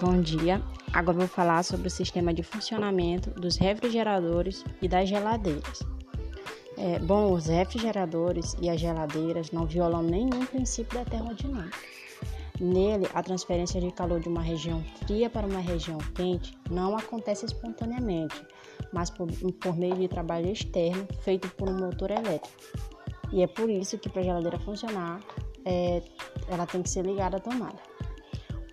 Bom dia. Agora vou falar sobre o sistema de funcionamento dos refrigeradores e das geladeiras. É, bom, os refrigeradores e as geladeiras não violam nenhum princípio da termodinâmica. Nele, a transferência de calor de uma região fria para uma região quente não acontece espontaneamente, mas por, por meio de trabalho externo feito por um motor elétrico. E é por isso que para a geladeira funcionar, é, ela tem que ser ligada à tomada.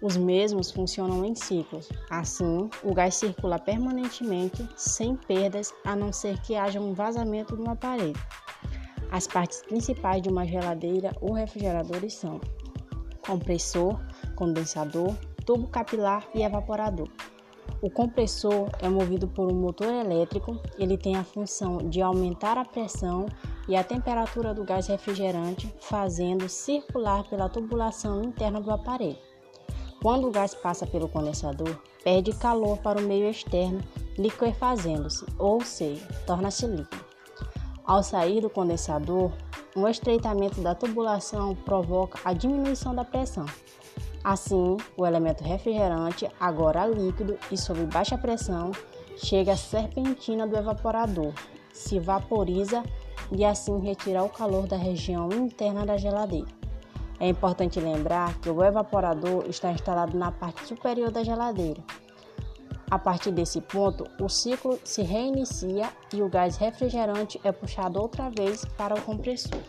Os mesmos funcionam em ciclos. Assim, o gás circula permanentemente, sem perdas, a não ser que haja um vazamento no aparelho. As partes principais de uma geladeira ou refrigerador são compressor, condensador, tubo capilar e evaporador. O compressor é movido por um motor elétrico, ele tem a função de aumentar a pressão e a temperatura do gás refrigerante, fazendo circular pela tubulação interna do aparelho. Quando o gás passa pelo condensador, perde calor para o meio externo, liquefazendo-se, ou seja, torna-se líquido. Ao sair do condensador, um estreitamento da tubulação provoca a diminuição da pressão. Assim, o elemento refrigerante, agora líquido e sob baixa pressão, chega à serpentina do evaporador, se vaporiza e assim retira o calor da região interna da geladeira. É importante lembrar que o evaporador está instalado na parte superior da geladeira. A partir desse ponto, o ciclo se reinicia e o gás refrigerante é puxado outra vez para o compressor.